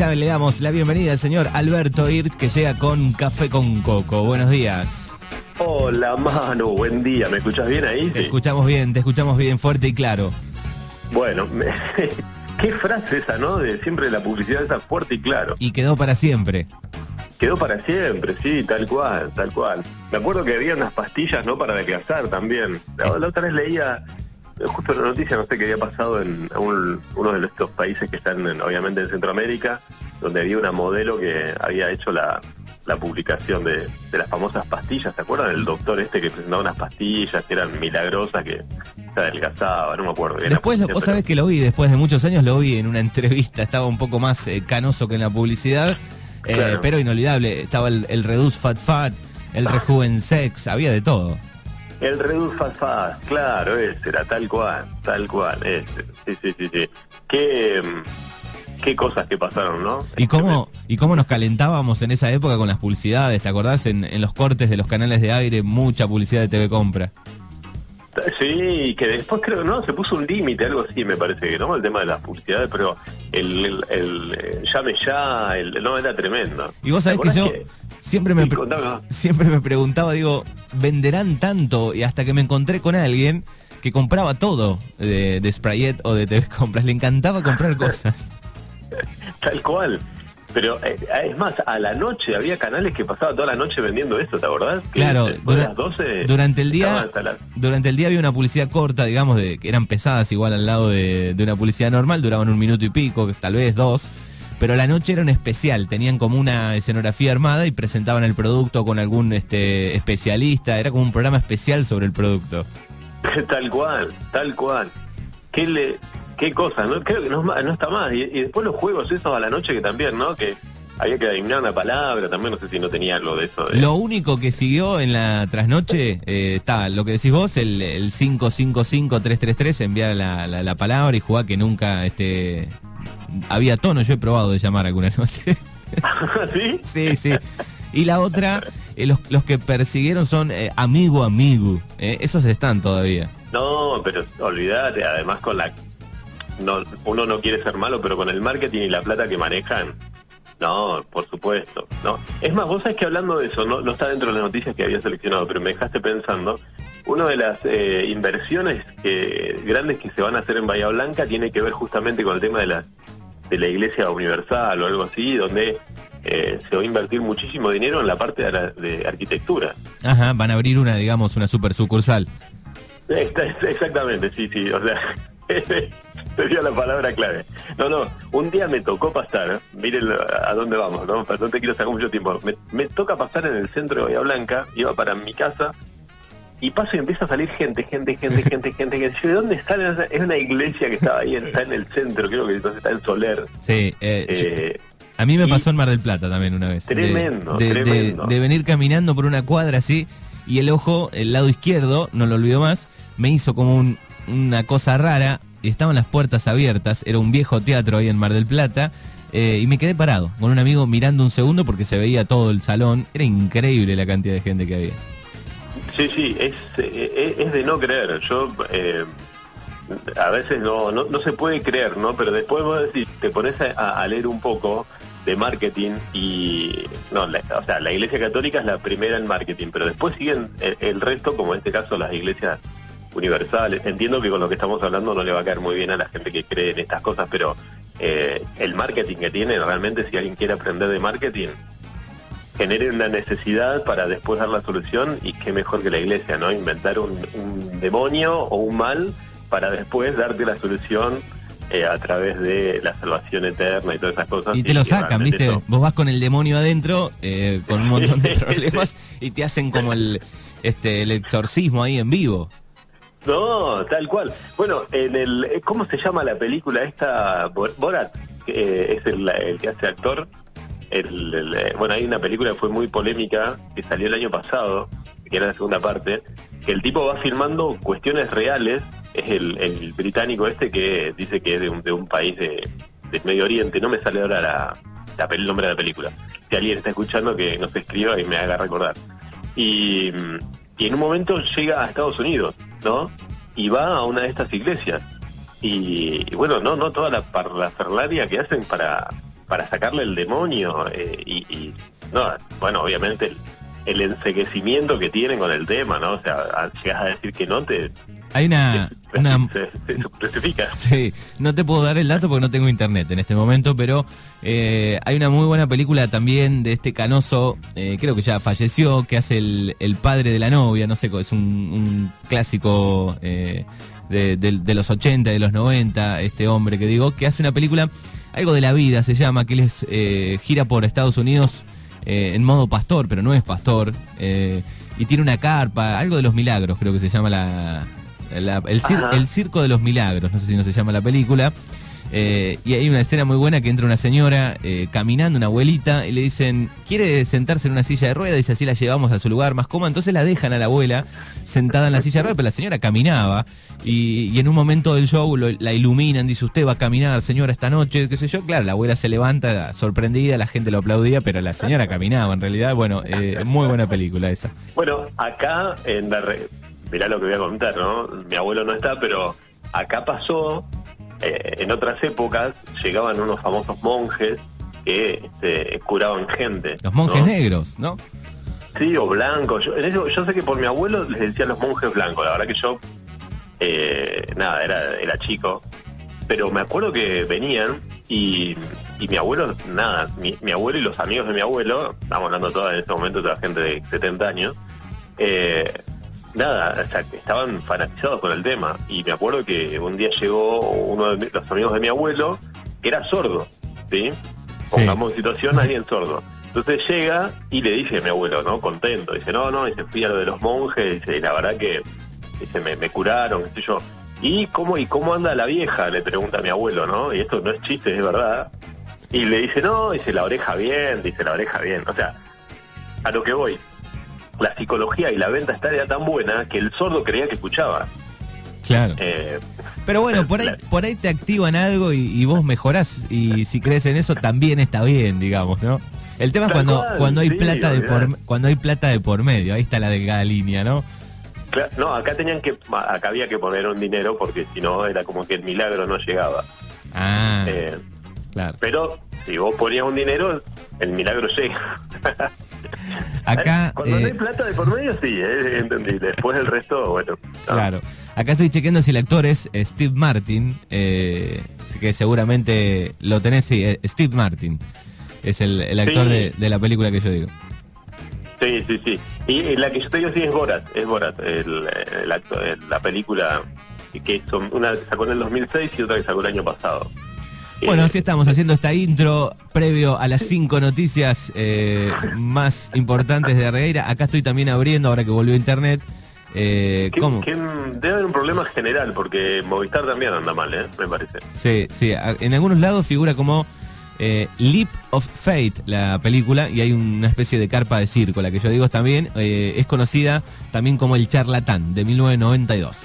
ya le damos la bienvenida al señor Alberto Hirsch que llega con Café con Coco. Buenos días. Hola, Manu, buen día. ¿Me escuchas bien ahí? Te escuchamos bien, te escuchamos bien fuerte y claro. Bueno, qué frase esa, ¿no? De siempre la publicidad esa fuerte y claro. Y quedó para siempre. Quedó para siempre, sí, tal cual, tal cual. Me acuerdo que había unas pastillas, ¿no? Para adelgazar también. La, la otra vez leía justo la noticia, no sé qué había pasado en uno de estos países que están obviamente en Centroamérica, donde había una modelo que había hecho la, publicación de, las famosas pastillas, ¿se acuerdan? El doctor este que presentaba unas pastillas que eran milagrosas, que se adelgazaba, no me acuerdo. Después, vos sabés que lo vi, después de muchos años lo vi en una entrevista, estaba un poco más eh, canoso que en la publicidad, eh, pero inolvidable, estaba el, el Reduce Fat Fat, el Rejuven Sex, había de todo. El Reduce Fast claro, ese era tal cual, tal cual, ese. Sí, sí, sí, sí. Qué, mm, qué cosas que pasaron, ¿no? ¿Y cómo, ¿Y cómo nos calentábamos en esa época con las publicidades? ¿Te acordás? En, en los cortes de los canales de aire, mucha publicidad de TV Compra. Sí, que después creo, ¿no? Se puso un límite, algo así me parece que, ¿no? El tema de las publicidades, pero el, el, eh, llame ya, el, no, era tremendo. Y vos sabés que yo siempre me, siempre me preguntaba, digo, ¿venderán tanto? Y hasta que me encontré con alguien que compraba todo de, de Sprayet o de TV Compras, le encantaba comprar cosas. Tal cual. Pero eh, es más, a la noche había canales que pasaban toda la noche vendiendo eso, ¿te acordás? claro, durante el día durante el día había una publicidad corta, digamos, de que eran pesadas igual al lado de, una publicidad normal, duraban un minuto y pico, tal vez dos. Pero la noche era un especial, tenían como una escenografía armada y presentaban el producto con algún este especialista, era como un programa especial sobre el producto. tal cual, tal cual. ¿Qué le, qué cosa, ¿no? Creo que no, no está más. Y, después los juegos esos a la noche que también, ¿no? Que había que adivinar una palabra, también no sé si no tenía algo de eso. Lo único que siguió en la trasnoche eh, está lo que decís vos, el, el 555-333, enviar la, la, palabra y jugar que nunca este había tono, yo he probado de llamar alguna noche. ¿Sí? Sí, sí. Y la otra, eh, los, los, que persiguieron son eh, amigo, amigo. esos están todavía. No, pero olvídate, además con la no, uno no quiere ser malo, pero con el marketing y la plata que manejan, no, por supuesto. no Es más, vos sabés que hablando de eso, no, no está dentro de las noticias que había seleccionado, pero me dejaste pensando, una de las eh, inversiones que, grandes que se van a hacer en Bahía Blanca tiene que ver justamente con el tema de la, de la Iglesia Universal o algo así, donde eh, se va a invertir muchísimo dinero en la parte de, de arquitectura. Ajá, van a abrir una, digamos, una super sucursal. Exactamente, sí, sí. O sea, sería la palabra clave. No, no, un día me tocó pasar, ¿eh? miren a dónde vamos, ¿no? No te quiero sacar mucho tiempo. Me, toca pasar en el centro de Bahía Blanca, iba para mi casa, y paso y empieza a salir gente, gente, gente, gente, gente. gente. ¿De dónde está? Es una iglesia que estaba ahí, está en el centro, creo que entonces está en Soler. Sí, eh, eh a mí me pasó en Mar del Plata también una vez. Tremendo, de, tremendo. De, venir caminando por una cuadra así y el ojo, el lado izquierdo, no lo olvido más, me hizo como un, una cosa rara, estaban las puertas abiertas, era un viejo teatro ahí en Mar del Plata, eh, y me quedé parado con un amigo mirando un segundo porque se veía todo el salón, era increíble la cantidad de gente que había. Sí, sí, es, de no creer, yo... Eh, a veces no, no, se puede creer, ¿no? Pero después vos decís, te pones a, leer un poco de marketing y no, o sea, la Iglesia Católica es la primera en marketing, pero después siguen el resto, como en este caso las iglesias universal. Entiendo que con lo que estamos hablando no le va a caer muy bien a la gente que cree en estas cosas, pero eh, el marketing que tiene, realmente si alguien quiere aprender de marketing, genere una necesidad para después dar la solución y qué mejor que la iglesia, ¿no? Inventar un, demonio o un mal para después darte la solución eh, a través de la salvación eterna y todas esas cosas. Y te lo sacan, ¿viste? Vos vas con el demonio adentro, eh, con un montón de problemas, y te hacen como el, este, el exorcismo ahí en vivo. No, tal cual. Bueno, en el eh, ¿cómo se llama la película esta? Borat, que es el, que hace actor. El, eh, bueno, hay una película que fue muy polémica, que salió el año pasado, que era la segunda parte, que el tipo va filmando cuestiones reales, es el, británico este que dice que es de un, de un país de, del Medio Oriente, no me sale ahora la, el nombre de la película. Si alguien está escuchando, que nos escriba y me haga recordar. Y en un momento llega a Estados Unidos, ¿no? Y va a una de estas iglesias. Y, bueno, no no toda la ferlaria que hacen para, para sacarle el demonio y, no, bueno, obviamente el, el enseguecimiento que tienen con el tema, ¿no? O sea, llegas a decir que no te... Hay una... una se, Sí, no te puedo dar el dato porque no tengo internet en este momento, pero eh, hay una muy buena película también de este canoso, eh, creo que ya falleció, que hace el, el, padre de la novia, no sé, es un, clásico eh, de, de, los 80, de los 90, este hombre que digo, que hace una película, algo de la vida se llama, que él es, gira por Estados Unidos eh, en modo pastor, pero no es pastor, eh, y tiene una carpa, algo de los milagros, creo que se llama la, el, circo de los milagros, no sé si no se llama la película. Eh, y hay una escena muy buena que entra una señora caminando, una abuelita, y le dicen, ¿quiere sentarse en una silla de ruedas? Y así la llevamos a su lugar más cómodo. Entonces la dejan a la abuela sentada en la silla de ruedas, pero la señora caminaba. Y, en un momento del show la iluminan, dice, usted va a caminar, señora, esta noche, qué sé yo. Claro, la abuela se levanta sorprendida, la gente lo aplaudía, pero la señora caminaba. En realidad, bueno, eh, muy buena película esa. Bueno, acá, en la mirá lo que voy a contar, ¿no? Mi abuelo no está, pero acá pasó, eh, en otras épocas, llegaban unos famosos monjes que este, curaban gente. Los monjes negros, ¿no? Sí, o blancos. Yo, yo sé que por mi abuelo les decían los monjes blancos. La verdad que yo eh, nada, era, era chico, pero me acuerdo que venían y, mi abuelo, nada, mi, abuelo y los amigos de mi abuelo, estamos hablando toda en este momento de la gente de 70 años, eh, nada, o sea, estaban fanatizados con el tema. Y me acuerdo que un día llegó uno de los amigos de mi abuelo, que era sordo, ¿sí? Pongamos en situación a alguien sordo. Entonces llega y le dice a mi abuelo, ¿no? Contento, dice, no, no, dice, fui a lo de los monjes, y la verdad que dice, me, me curaron, qué sé yo. ¿Y cómo, ¿Y cómo anda la vieja? Le pregunta a mi abuelo, ¿no? Y esto no es chiste, es verdad. Y le dice, no, dice la oreja bien, dice la oreja bien. O sea, a lo que voy, la psicología y la venta está ya tan buena que el sordo creía que escuchaba. Claro. Eh, Pero bueno, por ahí, por ahí te activan algo y, vos mejorás. Y si crees en eso, también está bien, digamos, ¿no? El tema es cuando, cuando hay plata de por, cuando hay plata de por medio, ahí está la delgada línea, ¿no? no, acá tenían que, acá había que poner un dinero porque si no era como que el milagro no llegaba. Ah, eh, claro. Pero si vos ponías un dinero, el milagro llega. Acá, Cuando no hay eh, plata de por medio, sí, eh, entendí. Después el resto, bueno. Claro. Acá estoy chequeando si el actor es Steve Martin, eh, que seguramente lo tenés, sí, Steve Martin. Es el, actor de, de la película que yo digo. Sí, sí, sí. Y la que yo te digo sí es Borat, es Borat, el, la película que son una que sacó en el 2006 y otra que sacó el año pasado. Bueno, así estamos haciendo esta intro previo a las cinco noticias eh, más importantes de Regueira. Acá estoy también abriendo, ahora que volvió a internet. Eh, ¿Cómo? debe haber un problema general, porque Movistar también anda mal, ¿eh? me parece. Sí, sí. En algunos lados figura como eh, Leap of Fate, la película, y hay una especie de carpa de circo, la que yo digo también, es conocida también como El Charlatán, de 1992.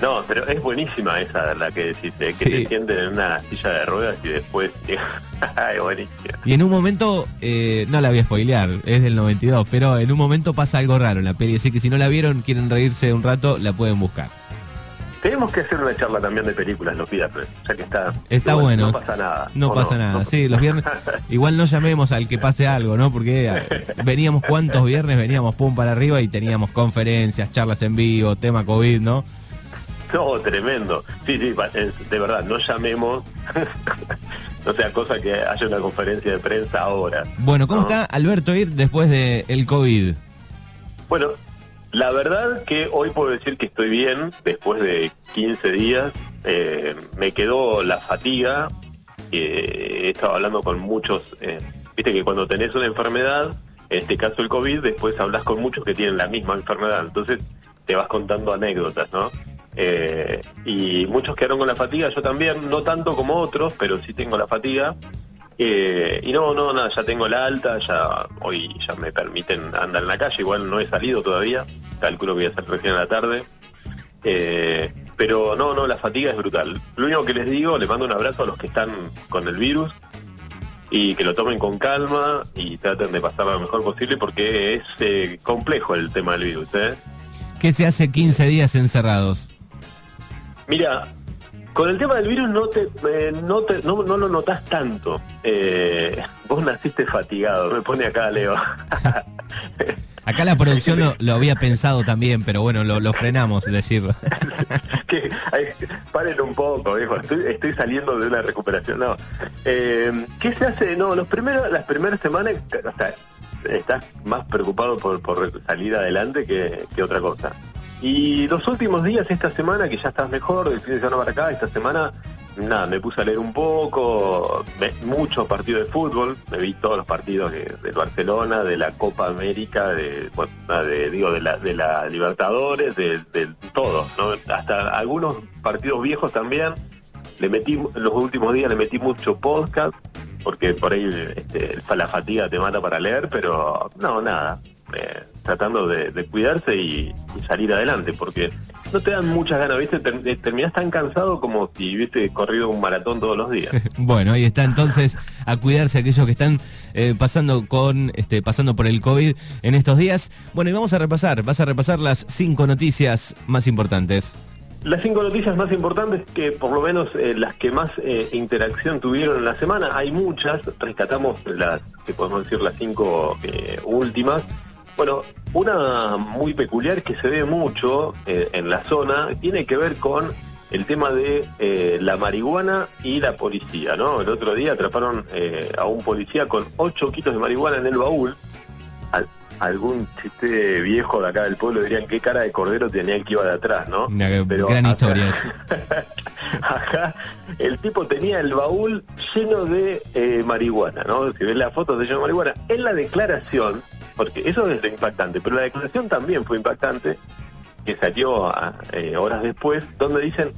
No, pero es buenísima esa, la que decís, que se sienten en una silla de ruedas y después... y en un momento, eh, no la voy a spoilear, es del 92, pero en un momento pasa algo raro en la peli, así que si no la vieron, quieren reírse un rato, la pueden buscar. Tenemos que hacer una charla también de películas los viernes, ya que está. Está bueno. No pasa nada. No pasa nada. sí, los viernes. igual no llamemos al que pase algo, ¿no? Porque eh, veníamos cuántos viernes veníamos pum para arriba y teníamos conferencias, charlas en vivo, tema COVID, ¿no? No, tremendo. Sí, sí, de verdad, no llamemos. no sea cosa que haya una conferencia de prensa ahora. Bueno, ¿cómo está Alberto Ir después del el COVID? Bueno, la verdad que hoy puedo decir que estoy bien, después de 15 días. Eh, me quedó la fatiga. he estado hablando con muchos, eh, viste que cuando tenés una enfermedad, en este caso el COVID, después hablas con muchos que tienen la misma enfermedad. Entonces te vas contando anécdotas, ¿no? Eh, y muchos quedaron con la fatiga, yo también, no tanto como otros, pero sí tengo la fatiga. Eh, y no, no, nada, ya tengo la alta, ya hoy ya me permiten andar en la calle, igual no he salido todavía, calculo que voy a salir recién a la tarde. Eh, pero no, no, la fatiga es brutal. Lo único que les digo, les mando un abrazo a los que están con el virus y que lo tomen con calma y traten de pasar lo mejor posible porque es eh, complejo el tema del virus. ¿eh? ¿Qué se hace 15 días encerrados? Mira, Con el tema del virus no te, eh, no, te no, lo notas tanto. Eh, vos naciste fatigado, me pone acá Leo. Acá la producción lo, había pensado también, pero bueno, lo, frenamos, decirlo. que, paren un poco, viejo. Estoy, saliendo de una recuperación. No. Eh, ¿Qué se hace? No, los primeros, las primeras semanas, estás más preocupado por, por salir adelante que, que otra cosa. Y los últimos días, esta semana, que ya estás mejor, del fin de semana para acá, esta semana, nada, me puse a leer un poco, muchos partidos de fútbol, me vi todos los partidos de, Barcelona, de la Copa América, de, digo, de la, de la Libertadores, de, de todo, ¿no? hasta algunos partidos viejos también. Le metí, los últimos días le metí mucho podcast, porque por ahí este, la fatiga te mata para leer, pero no, nada. Eh, tratando de, cuidarse y, salir adelante, porque no te dan muchas ganas, ¿viste? Eh, terminás tan cansado como si hubiese corrido un maratón todos los días. bueno, ahí está entonces a cuidarse aquellos que están eh, pasando con este pasando por el COVID en estos días. Bueno, y vamos a repasar, vas a repasar las cinco noticias más importantes. Las cinco noticias más importantes, que por lo menos las que más interacción tuvieron en la semana, hay muchas, rescatamos las, que podemos decir, las cinco últimas. Bueno, una muy peculiar que se ve mucho eh, en la zona tiene que ver con el tema de eh, la marihuana y la policía, ¿no? El otro día atraparon eh, a un policía con 8 kilos de marihuana en el baúl. algún chiste viejo de acá del pueblo dirían qué cara de cordero tenía el que iba de atrás, ¿no? Pero gran historia. Ajá, el tipo tenía el baúl lleno de marihuana, ¿no? Si ves la foto de lleno de marihuana. En la declaración porque eso es impactante, pero la declaración también fue impactante, que salió eh, horas después, donde dicen,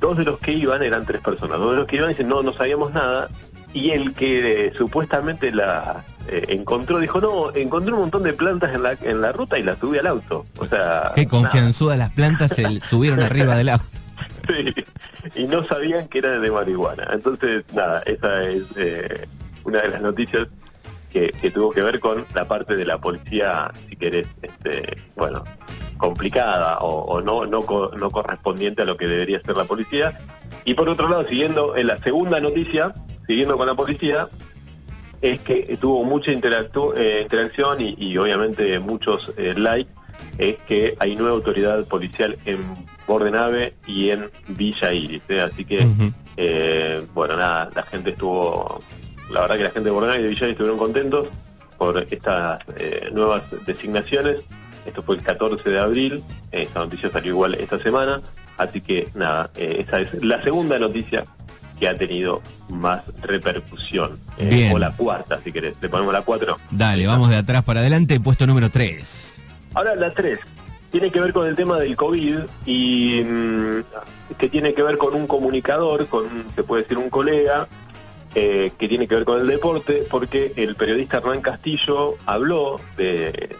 dos de los que iban, eran tres personas, dos de los que iban dicen, no, no sabíamos nada, y el que supuestamente la eh, encontró dijo, no, encontré un montón de plantas en la, en la ruta y las subí al auto. O sea... Qué confianzudas las plantas se subieron arriba del auto. Sí, y no sabían que era de marihuana. Entonces, nada, esa es eh, una de las noticias que, tuvo que ver con la parte de la policía, si querés, este, bueno, complicada o, no, no, no correspondiente a lo que debería ser la policía. Y por otro lado, siguiendo en la segunda noticia, siguiendo con la policía, es que tuvo mucha eh, interacción y, obviamente muchos eh, likes, es que hay nueva autoridad policial en Bordenave y en Villa Iris. ¿eh? Así que, bueno, nada, la gente estuvo la verdad que la gente de Bornay y de Villay estuvieron contentos por estas eh, nuevas designaciones. Esto fue el 14 de abril, esta noticia salió igual esta semana, así que nada, eh, esa es la segunda noticia que ha tenido más repercusión. Eh, o la cuarta, si querés. Le ponemos la cuatro. Dale, vamos de atrás para adelante, puesto número 3. Ahora la 3 tiene que ver con el tema del COVID y mm, que tiene que ver con un comunicador, con se puede decir un colega, eh, que tiene que ver con el deporte, porque el periodista Hernán Castillo habló de...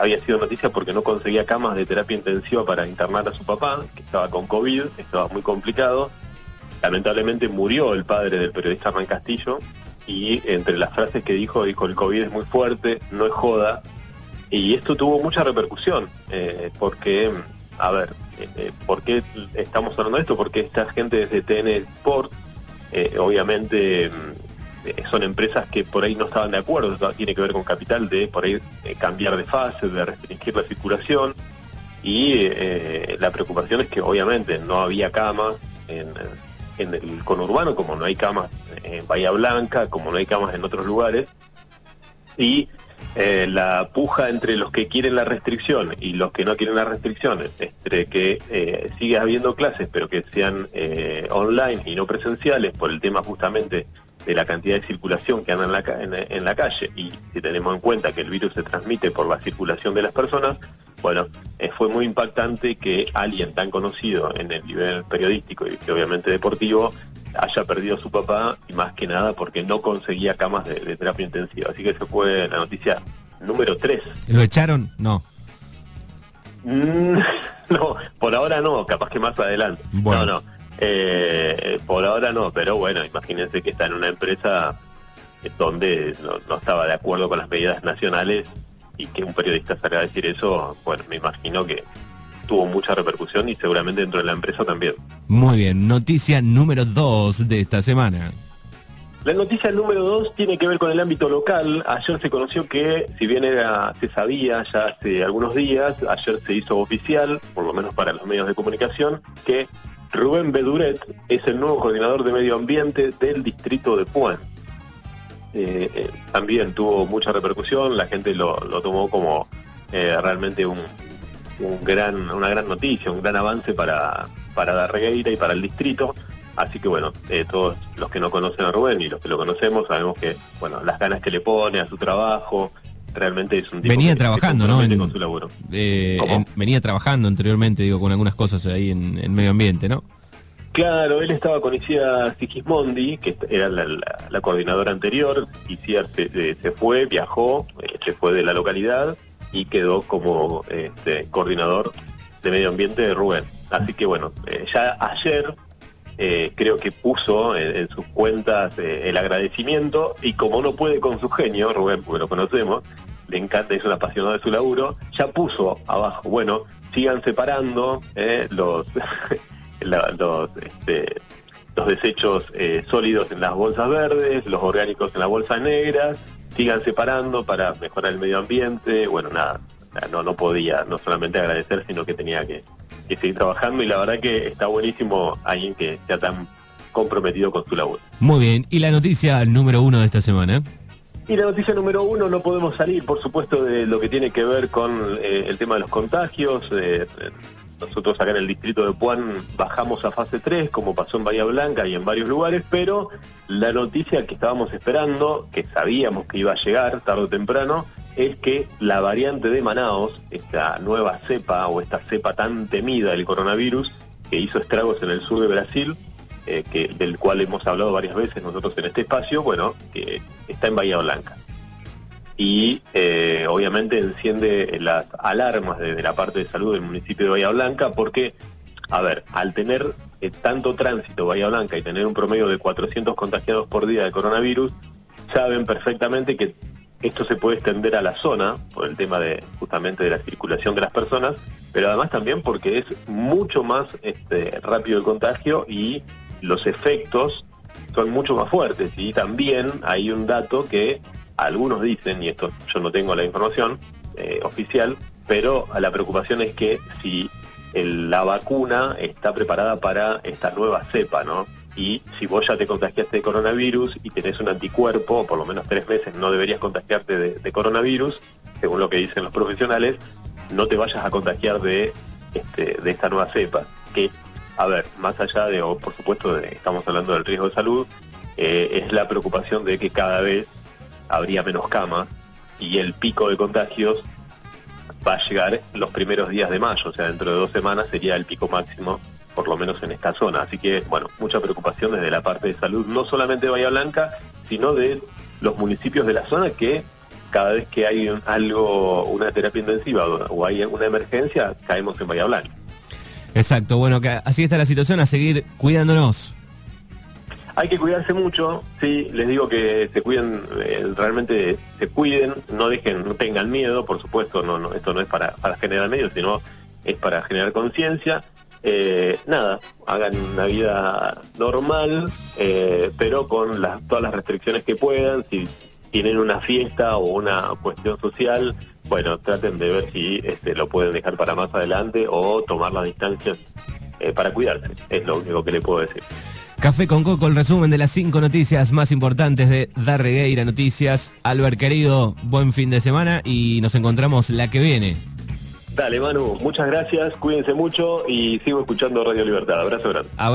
Había sido noticia porque no conseguía camas de terapia intensiva para internar a su papá, que estaba con COVID, estaba muy complicado. Lamentablemente murió el padre del periodista Hernán Castillo y entre las frases que dijo, dijo el COVID es muy fuerte, no es joda. Y esto tuvo mucha repercusión, eh, porque, a ver, eh, ¿por qué estamos hablando de esto? Porque esta gente desde TN Sport eh, obviamente mm, son empresas que por ahí no estaban de acuerdo, tiene que ver con capital de por ahí eh, cambiar de fase, de restringir la circulación. Y eh, la preocupación es que obviamente no había camas en, en, el conurbano, como no hay camas en Bahía Blanca, como no hay camas en otros lugares. Y eh, la puja entre los que quieren la restricción y los que no quieren la restricción, entre que eh, siga habiendo clases pero que sean eh, online y no presenciales por el tema justamente de la cantidad de circulación que anda en la, en, la calle y si tenemos en cuenta que el virus se transmite por la circulación de las personas, bueno, eh, fue muy impactante que alguien tan conocido en el nivel periodístico y obviamente deportivo haya perdido a su papá y más que nada porque no conseguía camas de, terapia intensiva. Así que eso fue la noticia número 3. ¿Lo echaron? No. Mm, no, por ahora no, capaz que más adelante. No, no. Eh, por ahora no, pero bueno, imagínense que está en una empresa donde no, estaba de acuerdo con las medidas nacionales y que un periodista salga a decir eso, bueno, me imagino que tuvo mucha repercusión y seguramente dentro de la empresa también. Muy bien, noticia número dos de esta semana. La noticia número dos tiene que ver con el ámbito local. Ayer se conoció que, si bien era, se sabía ya hace algunos días, ayer se hizo oficial, por lo menos para los medios de comunicación, que Rubén Beduret es el nuevo coordinador de medio ambiente del distrito de Puan. Eh, eh, también tuvo mucha repercusión, la gente lo, tomó como eh, realmente un, gran, una gran noticia, un gran avance para, para Darregueira y para el distrito. Así que bueno, todos los que no conocen a Rubén y los que lo conocemos sabemos que bueno las ganas que le pone a su trabajo, realmente es un tipo venía trabajando, ¿no? con su laburo. venía trabajando anteriormente, digo, con algunas cosas ahí en, en medio ambiente, ¿no? Claro, él estaba con Isia Sigismondi, que era la, coordinadora anterior. Isia se, se, fue, viajó, eh, se fue de la localidad y quedó como este, coordinador de medio ambiente de Rubén. Así que bueno, eh, ya ayer eh, creo que puso en, sus cuentas el agradecimiento y como no puede con su genio, Rubén, porque lo conocemos, le encanta, es un apasionado de su laburo, ya puso abajo, bueno, sigan separando los... los, este, los desechos eh, sólidos en las bolsas verdes, los orgánicos en las bolsas negras, sigan separando para mejorar el medio ambiente. Bueno, nada, no, no podía no solamente agradecer, sino que tenía que, seguir trabajando y la verdad que está buenísimo alguien que sea tan comprometido con su labor. Muy bien, y la noticia número uno de esta semana. Y la noticia número uno, no podemos salir, por supuesto, de lo que tiene que ver con eh, el tema de los contagios. Eh, nosotros acá en el distrito de Puan bajamos a fase 3, como pasó en Bahía Blanca y en varios lugares, pero la noticia que estábamos esperando, que sabíamos que iba a llegar tarde o temprano, es que la variante de Manaos, esta nueva cepa o esta cepa tan temida del coronavirus, que hizo estragos en el sur de Brasil, eh, del cual hemos hablado varias veces nosotros en este espacio, bueno, que está en Bahía Blanca y eh, obviamente enciende las alarmas desde la parte de salud del municipio de Bahía Blanca porque, a ver, al tener eh, tanto tránsito Bahía Blanca y tener un promedio de 400 contagiados por día de coronavirus, saben perfectamente que esto se puede extender a la zona por el tema de justamente de la circulación de las personas, pero además también porque es mucho más este, rápido el contagio y los efectos son mucho más fuertes. Y también hay un dato que algunos dicen, y esto yo no tengo la información eh, oficial, pero la preocupación es que si la vacuna está preparada para esta nueva cepa, ¿no? Y si vos ya te contagiaste de coronavirus y tenés un anticuerpo, por lo menos tres meses no deberías contagiarte de, coronavirus, según lo que dicen los profesionales, no te vayas a contagiar de, este, de esta nueva cepa. Que, a ver, más allá de, o por supuesto, estamos hablando del riesgo de salud, eh, es la preocupación de que cada vez habría menos camas y el pico de contagios va a llegar los primeros días de mayo, o sea, dentro de dos semanas sería el pico máximo, por lo menos en esta zona. Así que, bueno, mucha preocupación desde la parte de salud, no solamente de Bahía Blanca, sino de los municipios de la zona que cada vez que hay algo, una terapia intensiva o hay una emergencia, caemos en Bahía Blanca. Exacto, bueno, así está la situación, a seguir cuidándonos. Hay que cuidarse mucho, sí, les digo que se cuiden, eh, realmente se cuiden, no dejen, no tengan miedo, por supuesto, no, esto no es para, generar miedo, sino es para generar conciencia. Eh, nada, hagan una vida normal, eh, pero con todas las restricciones que puedan. Si tienen una fiesta o una cuestión social, bueno, traten de ver si este, lo pueden dejar para más adelante o tomar las distancias para cuidarse. Es lo único que le puedo decir. Café con Coco, el resumen de las cinco noticias más importantes de Darregueira Noticias. Albert, querido, buen fin de semana y nos encontramos la que viene. Dale, Manu, muchas gracias, cuídense mucho y sigo escuchando Radio Libertad. Abrazo grande.